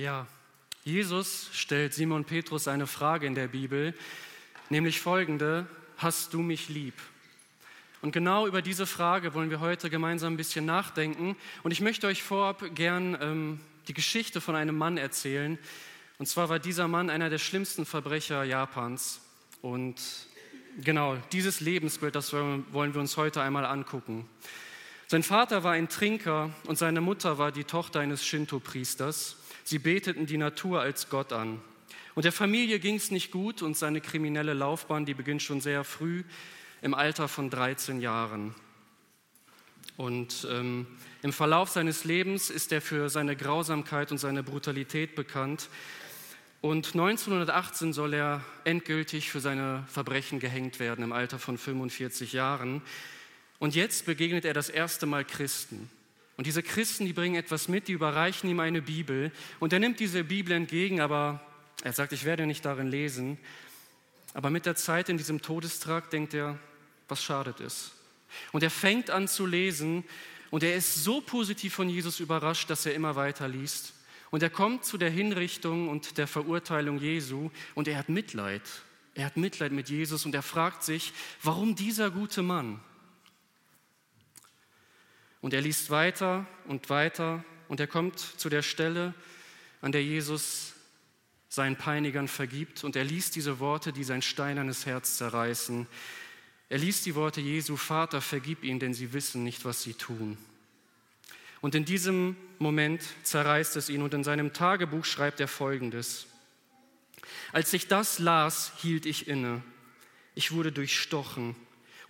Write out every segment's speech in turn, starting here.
Ja, Jesus stellt Simon Petrus eine Frage in der Bibel, nämlich folgende, hast du mich lieb? Und genau über diese Frage wollen wir heute gemeinsam ein bisschen nachdenken. Und ich möchte euch vorab gern ähm, die Geschichte von einem Mann erzählen. Und zwar war dieser Mann einer der schlimmsten Verbrecher Japans. Und genau dieses Lebensbild, das wollen wir uns heute einmal angucken. Sein Vater war ein Trinker und seine Mutter war die Tochter eines Shinto-Priesters. Sie beteten die Natur als Gott an. Und der Familie ging es nicht gut und seine kriminelle Laufbahn, die beginnt schon sehr früh im Alter von 13 Jahren. Und ähm, im Verlauf seines Lebens ist er für seine Grausamkeit und seine Brutalität bekannt. Und 1918 soll er endgültig für seine Verbrechen gehängt werden im Alter von 45 Jahren. Und jetzt begegnet er das erste Mal Christen. Und diese Christen, die bringen etwas mit, die überreichen ihm eine Bibel. Und er nimmt diese Bibel entgegen, aber er sagt, ich werde nicht darin lesen. Aber mit der Zeit in diesem Todestrakt denkt er, was schadet es? Und er fängt an zu lesen und er ist so positiv von Jesus überrascht, dass er immer weiter liest. Und er kommt zu der Hinrichtung und der Verurteilung Jesu und er hat Mitleid. Er hat Mitleid mit Jesus und er fragt sich, warum dieser gute Mann? Und er liest weiter und weiter und er kommt zu der Stelle, an der Jesus seinen Peinigern vergibt und er liest diese Worte, die sein steinernes Herz zerreißen. Er liest die Worte Jesu, Vater, vergib ihnen, denn sie wissen nicht, was sie tun. Und in diesem Moment zerreißt es ihn und in seinem Tagebuch schreibt er Folgendes. Als ich das las, hielt ich inne. Ich wurde durchstochen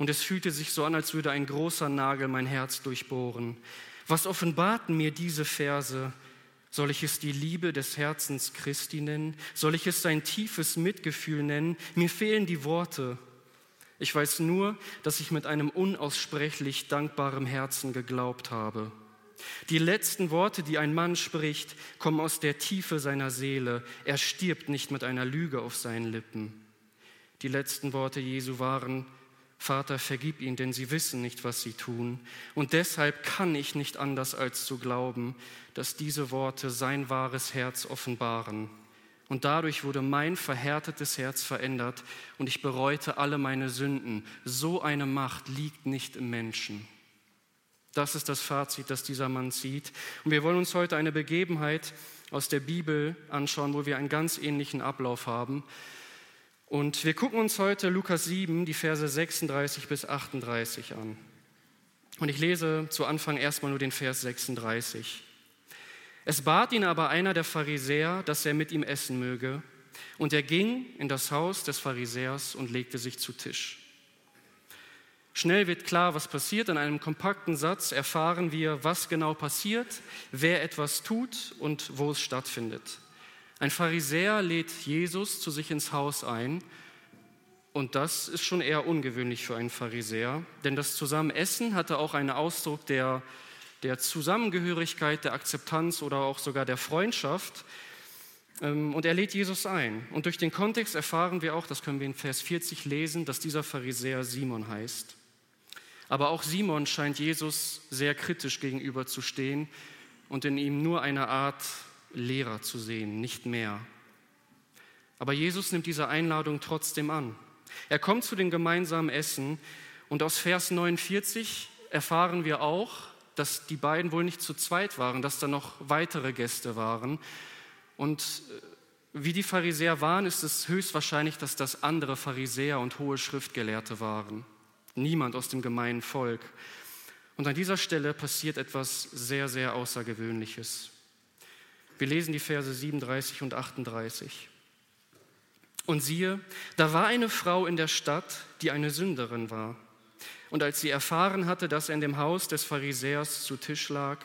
und es fühlte sich so an, als würde ein großer Nagel mein Herz durchbohren. Was offenbarten mir diese Verse? Soll ich es die Liebe des Herzens Christi nennen? Soll ich es sein tiefes Mitgefühl nennen? Mir fehlen die Worte. Ich weiß nur, dass ich mit einem unaussprechlich dankbaren Herzen geglaubt habe. Die letzten Worte, die ein Mann spricht, kommen aus der Tiefe seiner Seele. Er stirbt nicht mit einer Lüge auf seinen Lippen. Die letzten Worte Jesu waren, Vater, vergib ihnen, denn sie wissen nicht, was sie tun. Und deshalb kann ich nicht anders als zu glauben, dass diese Worte sein wahres Herz offenbaren. Und dadurch wurde mein verhärtetes Herz verändert und ich bereute alle meine Sünden. So eine Macht liegt nicht im Menschen. Das ist das Fazit, das dieser Mann zieht. Und wir wollen uns heute eine Begebenheit aus der Bibel anschauen, wo wir einen ganz ähnlichen Ablauf haben. Und wir gucken uns heute Lukas 7, die Verse 36 bis 38 an. Und ich lese zu Anfang erstmal nur den Vers 36. Es bat ihn aber einer der Pharisäer, dass er mit ihm essen möge. Und er ging in das Haus des Pharisäers und legte sich zu Tisch. Schnell wird klar, was passiert. In einem kompakten Satz erfahren wir, was genau passiert, wer etwas tut und wo es stattfindet. Ein Pharisäer lädt Jesus zu sich ins Haus ein. Und das ist schon eher ungewöhnlich für einen Pharisäer, denn das Zusammenessen hatte auch einen Ausdruck der der Zusammengehörigkeit, der Akzeptanz oder auch sogar der Freundschaft. Ähm, und er lädt Jesus ein. Und durch den Kontext erfahren wir auch, das können wir in Vers 40 lesen, dass dieser Pharisäer Simon heißt. Aber auch Simon scheint Jesus sehr kritisch gegenüber zu stehen und in ihm nur eine Art Lehrer zu sehen, nicht mehr. Aber Jesus nimmt diese Einladung trotzdem an. Er kommt zu den gemeinsamen Essen und aus Vers 49 erfahren wir auch, dass die beiden wohl nicht zu zweit waren, dass da noch weitere Gäste waren. Und äh, wie die Pharisäer waren, ist es höchstwahrscheinlich, dass das andere Pharisäer und hohe Schriftgelehrte waren. Niemand aus dem gemeinen Volk. Und an dieser Stelle passiert etwas sehr, sehr Außergewöhnliches. Wir lesen die Verse 37 und 38. Und siehe, da war eine Frau in der Stadt, die eine Sünderin war. Und als sie erfahren hatte, dass er in dem Haus des Pharisäers zu Tisch lag,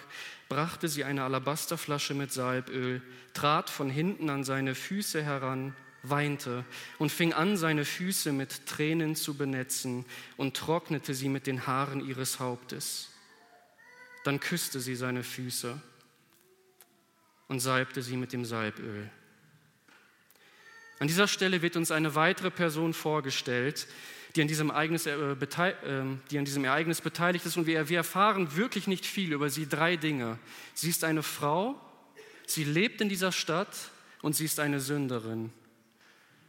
brachte sie eine Alabasterflasche mit Salböl, trat von hinten an seine Füße heran, weinte und fing an, seine Füße mit Tränen zu benetzen und trocknete sie mit den Haaren ihres Hauptes. Dann küsste sie seine Füße und salbte sie mit dem Salböl. An dieser Stelle wird uns eine weitere Person vorgestellt, die an diesem Ereignis, äh, äh, die an diesem Ereignis beteiligt ist. Und wir, wir erfahren wirklich nicht viel über sie. Drei Dinge. Sie ist eine Frau, Sie lebt in dieser Stadt und sie ist eine Sünderin.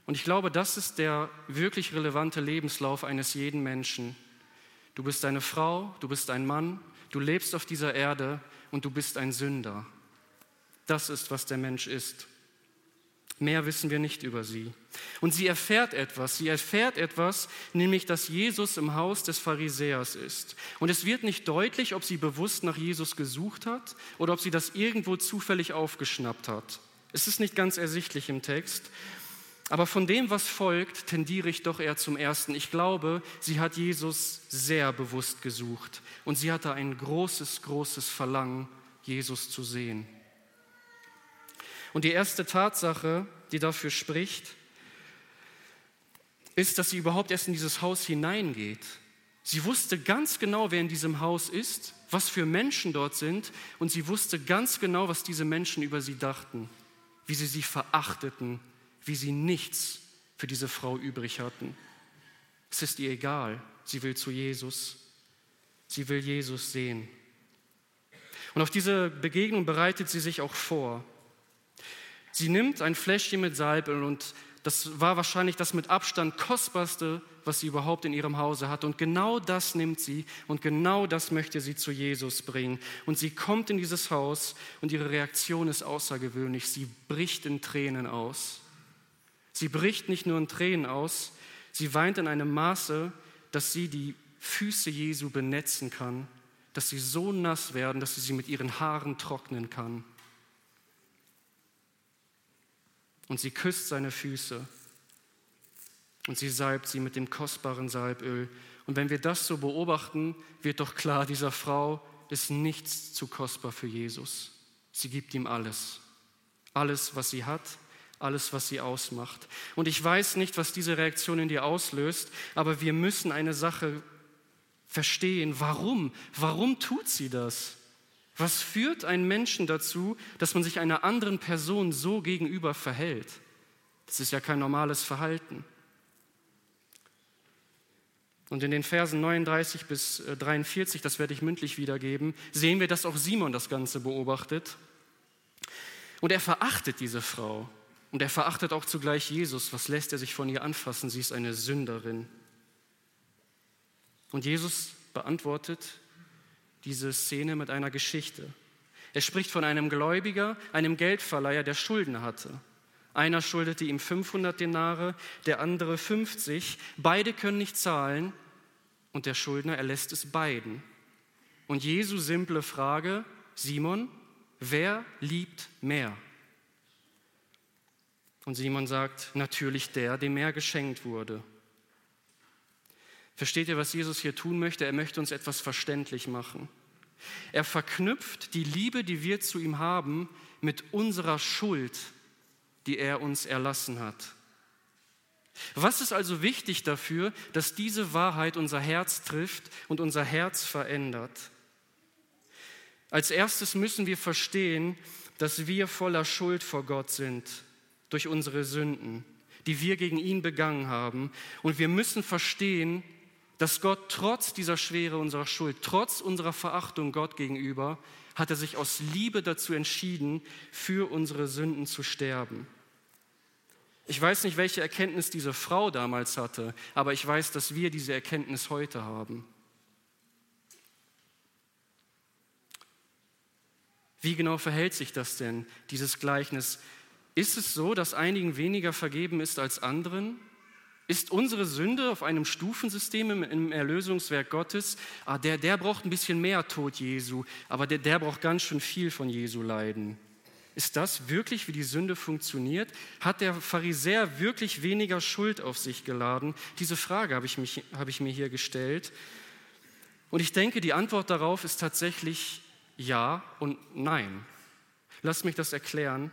Und ich glaube, das ist der wirklich relevante Lebenslauf eines jeden Menschen. Du bist eine Frau, du bist ein Mann, du lebst auf dieser Erde und du bist ein Sünder. Das ist, was der Mensch ist. Mehr wissen wir nicht über sie. Und sie erfährt etwas. Sie erfährt etwas, nämlich, dass Jesus im Haus des Pharisäers ist. Und es wird nicht deutlich, ob sie bewusst nach Jesus gesucht hat oder ob sie das irgendwo zufällig aufgeschnappt hat. Es ist nicht ganz ersichtlich im Text. Aber von dem, was folgt, tendiere ich doch eher zum Ersten. Ich glaube, sie hat Jesus sehr bewusst gesucht. Und sie hatte ein großes, großes Verlangen, Jesus zu sehen. Und die erste Tatsache, die dafür spricht, ist, dass sie überhaupt erst in dieses Haus hineingeht. Sie wusste ganz genau, wer in diesem Haus ist, was für Menschen dort sind, und sie wusste ganz genau, was diese Menschen über sie dachten, wie sie sie verachteten, wie sie nichts für diese Frau übrig hatten. Es ist ihr egal, sie will zu Jesus, sie will Jesus sehen. Und auf diese Begegnung bereitet sie sich auch vor. Sie nimmt ein Fläschchen mit Salböl und das war wahrscheinlich das mit Abstand kostbarste, was sie überhaupt in ihrem Hause hat. Und genau das nimmt sie und genau das möchte sie zu Jesus bringen. Und sie kommt in dieses Haus und ihre Reaktion ist außergewöhnlich. Sie bricht in Tränen aus. Sie bricht nicht nur in Tränen aus, sie weint in einem Maße, dass sie die Füße Jesu benetzen kann, dass sie so nass werden, dass sie sie mit ihren Haaren trocknen kann. Und sie küsst seine Füße und sie salbt sie mit dem kostbaren Salböl. Und wenn wir das so beobachten, wird doch klar, dieser Frau ist nichts zu kostbar für Jesus. Sie gibt ihm alles. Alles, was sie hat, alles, was sie ausmacht. Und ich weiß nicht, was diese Reaktion in dir auslöst, aber wir müssen eine Sache verstehen. Warum? Warum tut sie das? Was führt einen Menschen dazu, dass man sich einer anderen Person so gegenüber verhält? Das ist ja kein normales Verhalten. Und in den Versen 39 bis 43, äh, das werde ich mündlich wiedergeben, sehen wir, dass auch Simon das Ganze beobachtet. Und er verachtet diese Frau. Und er verachtet auch zugleich Jesus. Was lässt er sich von ihr anfassen? Sie ist eine Sünderin. Und Jesus beantwortet diese Szene mit einer Geschichte. Er spricht von einem Gläubiger, einem Geldverleiher, der Schulden hatte. Einer schuldete ihm 500 Denare, der andere 50. Beide können nicht zahlen und der Schuldner erlässt es beiden. Und Jesu simple Frage, Simon, wer liebt mehr? Und Simon sagt, natürlich der, dem mehr geschenkt wurde. Versteht ihr, was Jesus hier tun möchte? Er möchte uns etwas verständlich machen. Er verknüpft die Liebe, die wir zu ihm haben, mit unserer Schuld, die er uns erlassen hat. Was ist also wichtig dafür, dass diese Wahrheit unser Herz trifft und unser Herz verändert? Als erstes müssen wir verstehen, dass wir voller Schuld vor Gott sind durch unsere Sünden, die wir gegen ihn begangen haben. Und wir müssen verstehen, dass Gott trotz dieser Schwere unserer Schuld, trotz unserer Verachtung Gott gegenüber, hat er sich aus Liebe dazu entschieden, für unsere Sünden zu sterben. Ich weiß nicht, welche Erkenntnis diese Frau damals hatte, aber ich weiß, dass wir diese Erkenntnis heute haben. Wie genau verhält sich das denn, dieses Gleichnis? Ist es so, dass einigen weniger vergeben ist als anderen? Ist unsere Sünde auf einem Stufensystem im, Erlösungswerk Gottes? Ah, der, der braucht ein bisschen mehr Tod Jesu, aber der, der braucht ganz schön viel von Jesu Leiden. Ist das wirklich, wie die Sünde funktioniert? Hat der Pharisäer wirklich weniger Schuld auf sich geladen? Diese Frage habe ich, mich, habe ich mir hier gestellt. Und ich denke, die Antwort darauf ist tatsächlich ja und nein. Lass mich das erklären.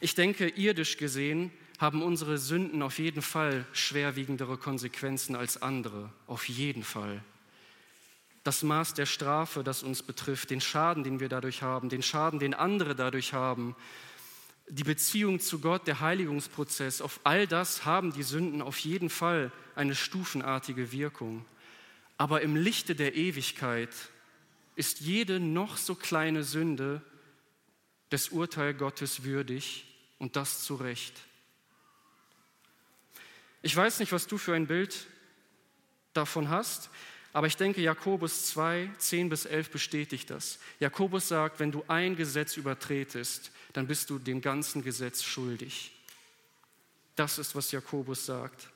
Ich denke, irdisch gesehen haben unsere Sünden auf jeden Fall schwerwiegendere Konsequenzen als andere, auf jeden Fall. Das Maß der Strafe, das uns betrifft, den Schaden, den wir dadurch haben, den Schaden, den andere dadurch haben, die Beziehung zu Gott, der Heiligungsprozess, auf all das haben die Sünden auf jeden Fall eine stufenartige Wirkung. Aber im Lichte der Ewigkeit ist jede noch so kleine Sünde des Urteil Gottes würdig und das zu Recht. Ich weiß nicht, was du für ein Bild davon hast, aber ich denke, Jakobus 2, 10 bis 11 bestätigt das. Jakobus sagt, wenn du ein Gesetz übertretest, dann bist du dem ganzen Gesetz schuldig. Das ist, was Jakobus sagt.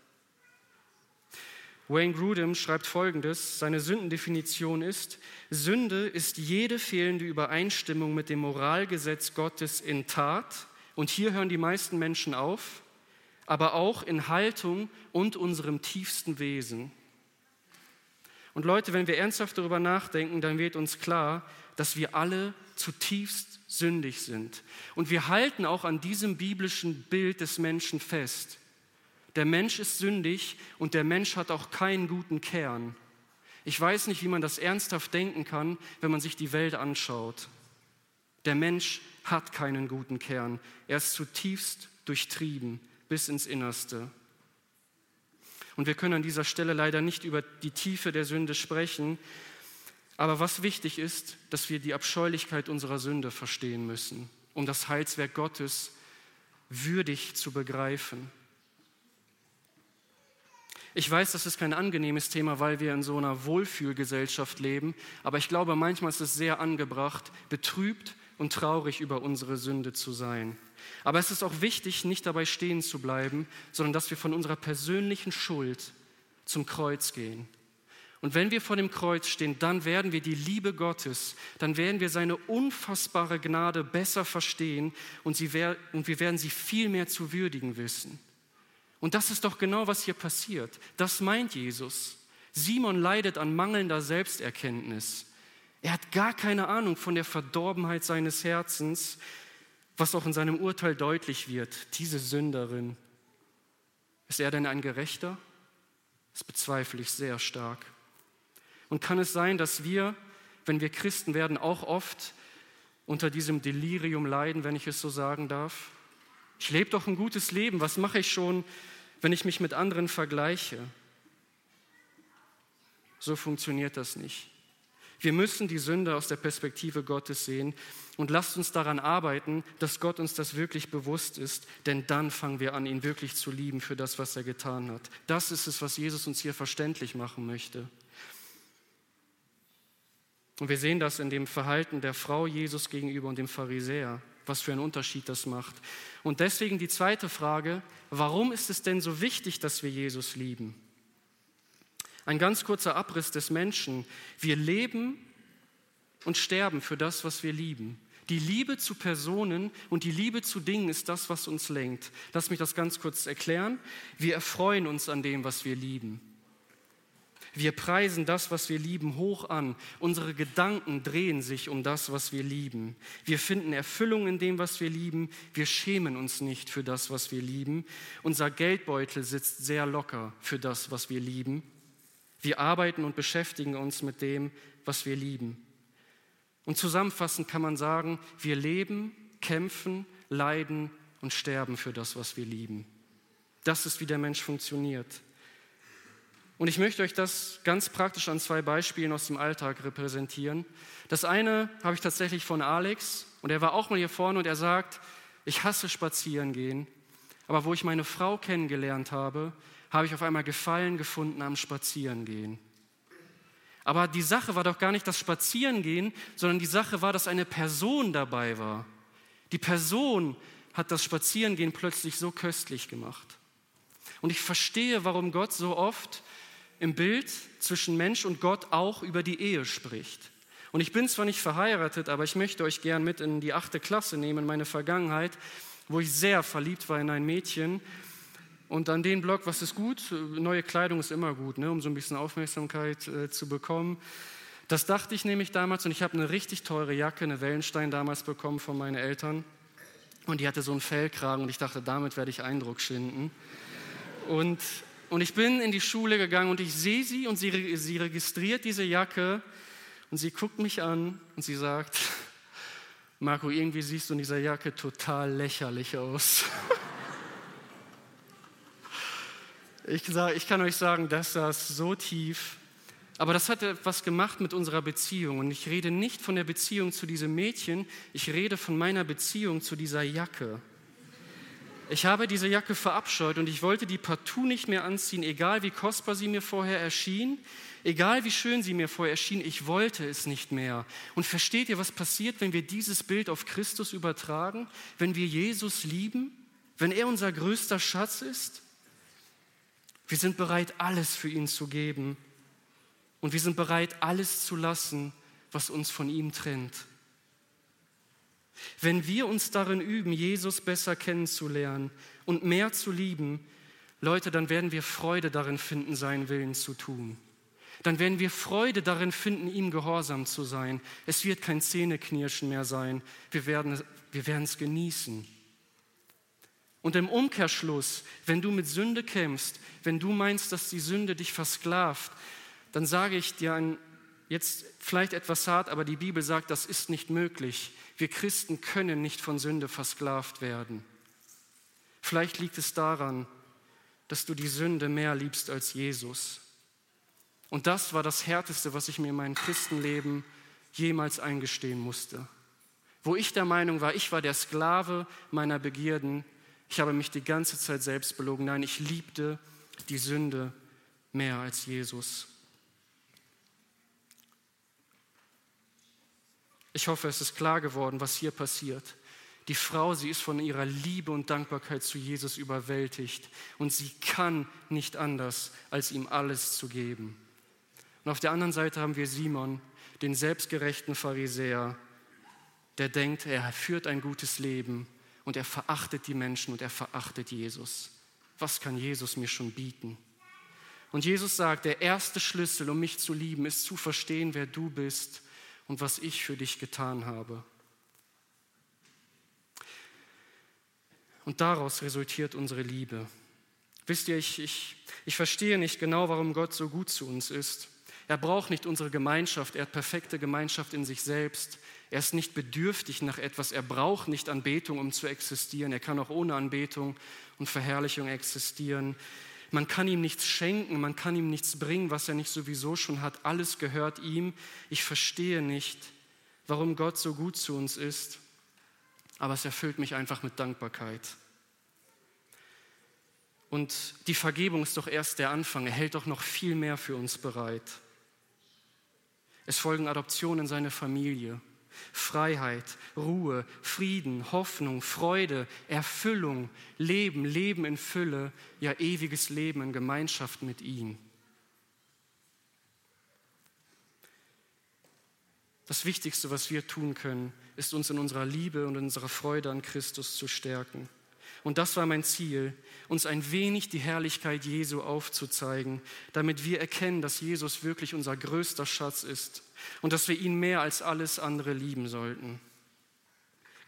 Wayne Grudem schreibt folgendes: Seine Sündendefinition ist: Sünde ist jede fehlende Übereinstimmung mit dem Moralgesetz Gottes in Tat. Und hier hören die meisten Menschen auf, aber auch in Haltung und unserem tiefsten Wesen. Und Leute, wenn wir ernsthaft darüber nachdenken, dann wird uns klar, dass wir alle zutiefst sündig sind. Und wir halten auch an diesem biblischen Bild des Menschen fest. Der Mensch ist sündig und der Mensch hat auch keinen guten Kern. Ich weiß nicht, wie man das ernsthaft denken kann, wenn man sich die Welt anschaut. Der Mensch hat keinen guten Kern. Er ist zutiefst durchtrieben bis ins Innerste. Und wir können an dieser Stelle leider nicht über die Tiefe der Sünde sprechen. Aber was wichtig ist, dass wir die Abscheulichkeit unserer Sünde verstehen müssen, um das Heilswerk Gottes würdig zu begreifen. Ich weiß, das ist kein angenehmes Thema, weil wir in so einer Wohlfühlgesellschaft leben, aber ich glaube, manchmal ist es sehr angebracht, betrübt und traurig über unsere Sünde zu sein. Aber es ist auch wichtig, nicht dabei stehen zu bleiben, sondern dass wir von unserer persönlichen Schuld zum Kreuz gehen. Und wenn wir vor dem Kreuz stehen, dann werden wir die Liebe Gottes, dann werden wir seine unfassbare Gnade besser verstehen und, sie, und wir werden sie viel mehr zu würdigen wissen. Und das ist doch genau, was hier passiert. Das meint Jesus. Simon leidet an mangelnder Selbsterkenntnis. Er hat gar keine Ahnung von der Verdorbenheit seines Herzens, was auch in seinem Urteil deutlich wird. Diese Sünderin. Ist er denn ein Gerechter? Das bezweifle ich sehr stark. Und kann es sein, dass wir, wenn wir Christen werden, auch oft unter diesem Delirium leiden, wenn ich es so sagen darf? Ich lebe doch ein gutes Leben. Was mache ich schon, wenn ich mich mit anderen vergleiche? So funktioniert das nicht. Wir müssen die Sünde aus der Perspektive Gottes sehen und lasst uns daran arbeiten, dass Gott uns das wirklich bewusst ist, denn dann fangen wir an, ihn wirklich zu lieben für das, was er getan hat. Das ist es, was Jesus uns hier verständlich machen möchte. Und wir sehen das in dem Verhalten der Frau Jesus gegenüber und dem Pharisäer, was für einen Unterschied das macht. Und deswegen die zweite Frage, warum ist es denn so wichtig, dass wir Jesus lieben? Ein ganz kurzer Abriss des Menschen. Wir leben und sterben für das, was wir lieben. Die Liebe zu Personen und die Liebe zu Dingen ist das, was uns lenkt. Lass mich das ganz kurz erklären. Wir erfreuen uns an dem, was wir lieben. Wir preisen das, was wir lieben, hoch an. Unsere Gedanken drehen sich um das, was wir lieben. Wir finden Erfüllung in dem, was wir lieben. Wir schämen uns nicht für das, was wir lieben. Unser Geldbeutel sitzt sehr locker für das, was wir lieben. Wir arbeiten und beschäftigen uns mit dem, was wir lieben. Und zusammenfassend kann man sagen, wir leben, kämpfen, leiden und sterben für das, was wir lieben. Das ist, wie der Mensch funktioniert. Und ich möchte euch das ganz praktisch an zwei Beispielen aus dem Alltag repräsentieren. Das eine habe ich tatsächlich von Alex und er war auch mal hier vorne und er sagt, ich hasse spazieren gehen, aber wo ich meine Frau kennengelernt habe, habe ich auf einmal Gefallen gefunden am Spazierengehen. Aber die Sache war doch gar nicht das Spazierengehen, sondern die Sache war, dass eine Person dabei war. Die Person hat das Spazierengehen plötzlich so köstlich gemacht. Und ich verstehe, warum Gott so oft im Bild zwischen Mensch und Gott auch über die Ehe spricht. Und ich bin zwar nicht verheiratet, aber ich möchte euch gern mit in die achte Klasse nehmen, meine Vergangenheit, wo ich sehr verliebt war in ein Mädchen und an den Blog, was ist gut? Neue Kleidung ist immer gut, ne, um so ein bisschen Aufmerksamkeit äh, zu bekommen. Das dachte ich nämlich damals und ich habe eine richtig teure Jacke, eine Wellenstein damals bekommen von meinen Eltern. Und die hatte so einen Fellkragen und ich dachte, damit werde ich Eindruck schinden. Und, und ich bin in die Schule gegangen und ich sehe sie und sie, sie registriert diese Jacke und sie guckt mich an und sie sagt, Marco, irgendwie siehst du in dieser Jacke total lächerlich aus. Ich, ich kann euch sagen, das saß so tief. Aber das hat etwas gemacht mit unserer Beziehung. Und ich rede nicht von der Beziehung zu diesem Mädchen, ich rede von meiner Beziehung zu dieser Jacke. Ich habe diese Jacke verabscheut und ich wollte die partout nicht mehr anziehen, egal wie kostbar sie mir vorher erschien, egal wie schön sie mir vorher erschien, ich wollte es nicht mehr. Und versteht ihr, was passiert, wenn wir dieses Bild auf Christus übertragen, wenn wir Jesus lieben, wenn er unser größter Schatz ist? Wir sind bereit, alles für ihn zu geben und wir sind bereit, alles zu lassen, was uns von ihm trennt. Wenn wir uns darin üben, Jesus besser kennenzulernen und mehr zu lieben, Leute, dann werden wir Freude darin finden, seinen Willen zu tun. Dann werden wir Freude darin finden, ihm gehorsam zu sein. Es wird kein Zähneknirschen mehr sein. Wir werden, wir werden es genießen. Und im Umkehrschluss, wenn du mit Sünde kämpfst, wenn du meinst, dass die Sünde dich versklavt, dann sage ich dir ein, jetzt vielleicht etwas hart, aber die Bibel sagt, das ist nicht möglich. Wir Christen können nicht von Sünde versklavt werden. Vielleicht liegt es daran, dass du die Sünde mehr liebst als Jesus. Und das war das Härteste, was ich mir in meinem Christenleben jemals eingestehen musste. Wo ich der Meinung war, ich war der Sklave meiner Begierden. Ich habe mich die ganze Zeit selbst belogen. Nein, ich liebte die Sünde mehr als Jesus. Ich hoffe, es ist klar geworden, was hier passiert. Die Frau, sie ist von ihrer Liebe und Dankbarkeit zu Jesus überwältigt und sie kann nicht anders, als ihm alles zu geben. Und auf der anderen Seite haben wir Simon, den selbstgerechten Pharisäer, der denkt, er führt ein gutes Leben und er verachtet die Menschen und er verachtet Jesus. Was kann Jesus mir schon bieten? Und Jesus sagt, der erste Schlüssel, um mich zu lieben, ist zu verstehen, wer du bist und was ich für dich getan habe. Und daraus resultiert unsere Liebe. Wisst ihr, ich, ich, ich verstehe nicht genau, warum Gott so gut zu uns ist. Er braucht nicht unsere Gemeinschaft, er hat perfekte Gemeinschaft in sich selbst. Er ist nicht bedürftig nach etwas, er braucht nicht Anbetung, um zu existieren. Er kann auch ohne Anbetung und Verherrlichung existieren. Man kann ihm nichts schenken, man kann ihm nichts bringen, was er nicht sowieso schon hat. Alles gehört ihm. Ich verstehe nicht, warum Gott so gut zu uns ist, aber es erfüllt mich einfach mit Dankbarkeit. Und die Vergebung ist doch erst der Anfang. Er hält doch noch viel mehr für uns bereit. Es folgen Adoptionen in seine Familie. Freiheit, Ruhe, Frieden, Hoffnung, Freude, Erfüllung, Leben, Leben in Fülle, ja ewiges Leben in Gemeinschaft mit ihm. Das Wichtigste, was wir tun können, ist uns in unserer Liebe und in unserer Freude an Christus zu stärken. Und das war mein Ziel, uns ein wenig die Herrlichkeit Jesu aufzuzeigen, damit wir erkennen, dass Jesus wirklich unser größter Schatz ist und dass wir ihn mehr als alles andere lieben sollten.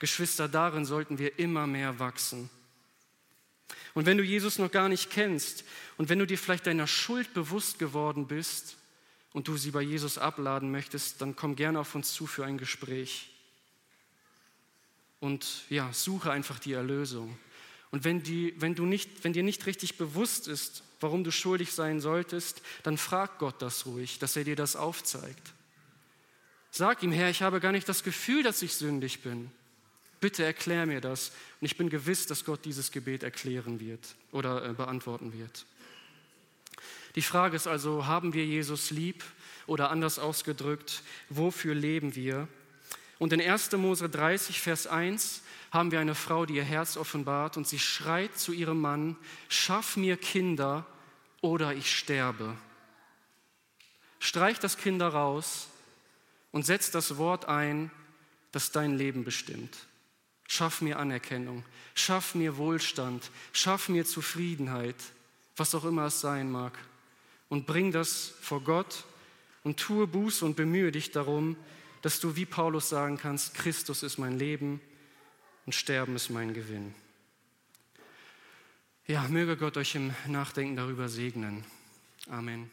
Geschwister, darin sollten wir immer mehr wachsen. Und wenn du Jesus noch gar nicht kennst und wenn du dir vielleicht deiner Schuld bewusst geworden bist und du sie bei Jesus abladen möchtest, dann komm gerne auf uns zu für ein Gespräch. Und ja, suche einfach die Erlösung. Und wenn, die, wenn, du nicht, wenn dir nicht richtig bewusst ist, warum du schuldig sein solltest, dann frag Gott das ruhig, dass er dir das aufzeigt. Sag ihm, Herr, ich habe gar nicht das Gefühl, dass ich sündig bin. Bitte erklär mir das. Und ich bin gewiss, dass Gott dieses Gebet erklären wird oder äh, beantworten wird. Die Frage ist also, haben wir Jesus lieb oder anders ausgedrückt, wofür leben wir? Und in 1. Mose 30, Vers 1 haben wir eine Frau, die ihr Herz offenbart und sie schreit zu ihrem Mann, schaff mir Kinder oder ich sterbe. Streich das Kinder raus und setz das Wort ein, das dein Leben bestimmt. Schaff mir Anerkennung, schaff mir Wohlstand, schaff mir Zufriedenheit, was auch immer es sein mag. Und bring das vor Gott und tue Buße und bemühe dich darum, dass du wie Paulus sagen kannst, Christus ist mein Leben und Sterben ist mein Gewinn. Ja, möge Gott euch im Nachdenken darüber segnen. Amen.